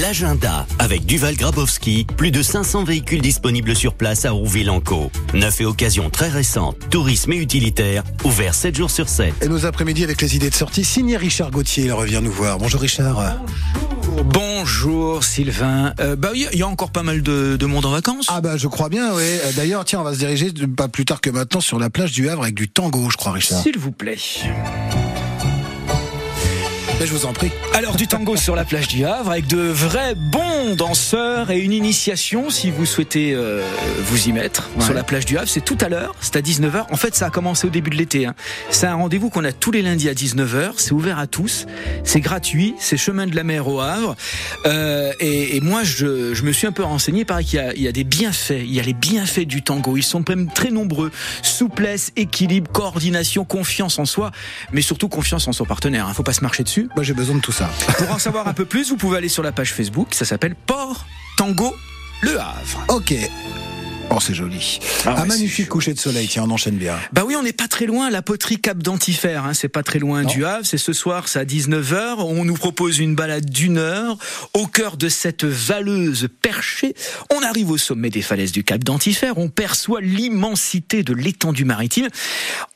L'agenda avec Duval Grabowski, plus de 500 véhicules disponibles sur place à Rouville-en-Caux. Neuf et occasions très récentes, tourisme et utilitaire, ouvert 7 jours sur 7. Et nos après-midi avec les idées de sortie, signé Richard Gauthier, il revient nous voir. Bonjour Richard. Bonjour Sylvain. Euh, bah il y a encore pas mal de, de, monde en vacances. Ah bah je crois bien, oui. D'ailleurs, tiens, on va se diriger pas plus tard que maintenant sur la plage du Havre avec du tango, je crois, Richard. S'il vous plaît je vous en prie. Alors du tango sur la plage du Havre avec de vrais bons danseurs et une initiation si vous souhaitez euh, vous y mettre sur la plage du Havre. C'est tout à l'heure, c'est à 19h. En fait, ça a commencé au début de l'été. Hein. C'est un rendez-vous qu'on a tous les lundis à 19h. C'est ouvert à tous. C'est gratuit. C'est chemin de la mer au Havre. Euh, et, et, moi, je, je, me suis un peu renseigné. Pareil qu'il y, y, a des bienfaits. Il y a les bienfaits du tango. Ils sont même très nombreux. Souplesse, équilibre, coordination, confiance en soi, mais surtout confiance en son partenaire. Hein. Faut pas se marcher dessus. Moi, j'ai besoin de tout ça. Pour en savoir un peu plus, vous pouvez aller sur la page Facebook. Ça s'appelle Port Tango Le Havre. Ok. Oh, c'est joli. Ah, un magnifique coucher de soleil, tiens, on enchaîne bien. Bah oui, on n'est pas très loin, la poterie Cap d'Antifère, hein, c'est pas très loin du Havre, c'est ce soir, c'est à 19h, on nous propose une balade d'une heure, au cœur de cette valeuse perchée, on arrive au sommet des falaises du Cap d'Antifère, on perçoit l'immensité de l'étendue maritime,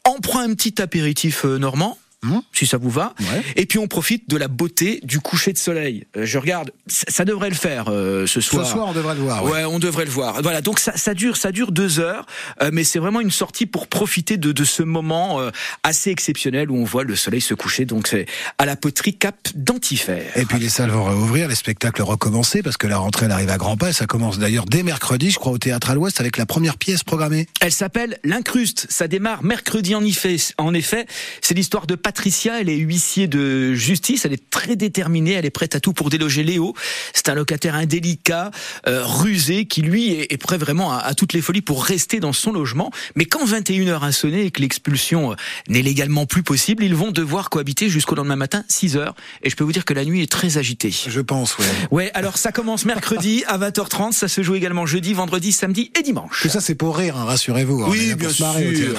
on prend un petit apéritif euh, normand, Mmh. si ça vous va. Ouais. Et puis on profite de la beauté du coucher de soleil. Euh, je regarde, ça, devrait le faire euh, ce soir. Ce soir, on devrait le voir. Ouais, ouais on devrait le voir. Voilà, donc ça, ça dure, ça dure deux heures, euh, mais c'est vraiment une sortie pour profiter de, de ce moment assez exceptionnel où on voit le soleil se coucher. Donc c'est à la poterie Cap d'Antifère. Et puis les salles vont réouvrir, les spectacles recommencer parce que la rentrée elle arrive à grands pas. Et ça commence d'ailleurs dès mercredi, je crois, au Théâtre à l'Ouest avec la première pièce programmée. Elle s'appelle L'Incruste. Ça démarre mercredi en effet. En effet, c'est l'histoire de Patricia, elle est huissier de justice, elle est très déterminée, elle est prête à tout pour déloger Léo. C'est un locataire indélicat, euh, rusé, qui lui est, est prêt vraiment à, à, toutes les folies pour rester dans son logement. Mais quand 21h a sonné et que l'expulsion euh, n'est légalement plus possible, ils vont devoir cohabiter jusqu'au lendemain matin, 6h. Et je peux vous dire que la nuit est très agitée. Je pense, ouais. Ouais, alors ça commence mercredi à 20h30, ça se joue également jeudi, vendredi, samedi et dimanche. Tout ça c'est pour rire, hein, rassurez-vous. Oui, bien sûr.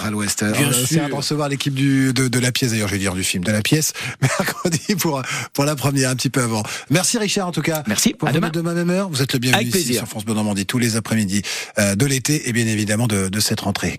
à l'Ouest. C'est pour recevoir l'équipe de, de la pièce d'ailleurs, dire du film de la pièce, mercredi pour, pour la première, un petit peu avant. Merci Richard en tout cas. Merci, pour à demain. demain même heure. Vous êtes le bienvenu Avec ici plaisir. sur France Bleu Normandie tous les après-midi euh, de l'été et bien évidemment de, de cette rentrée.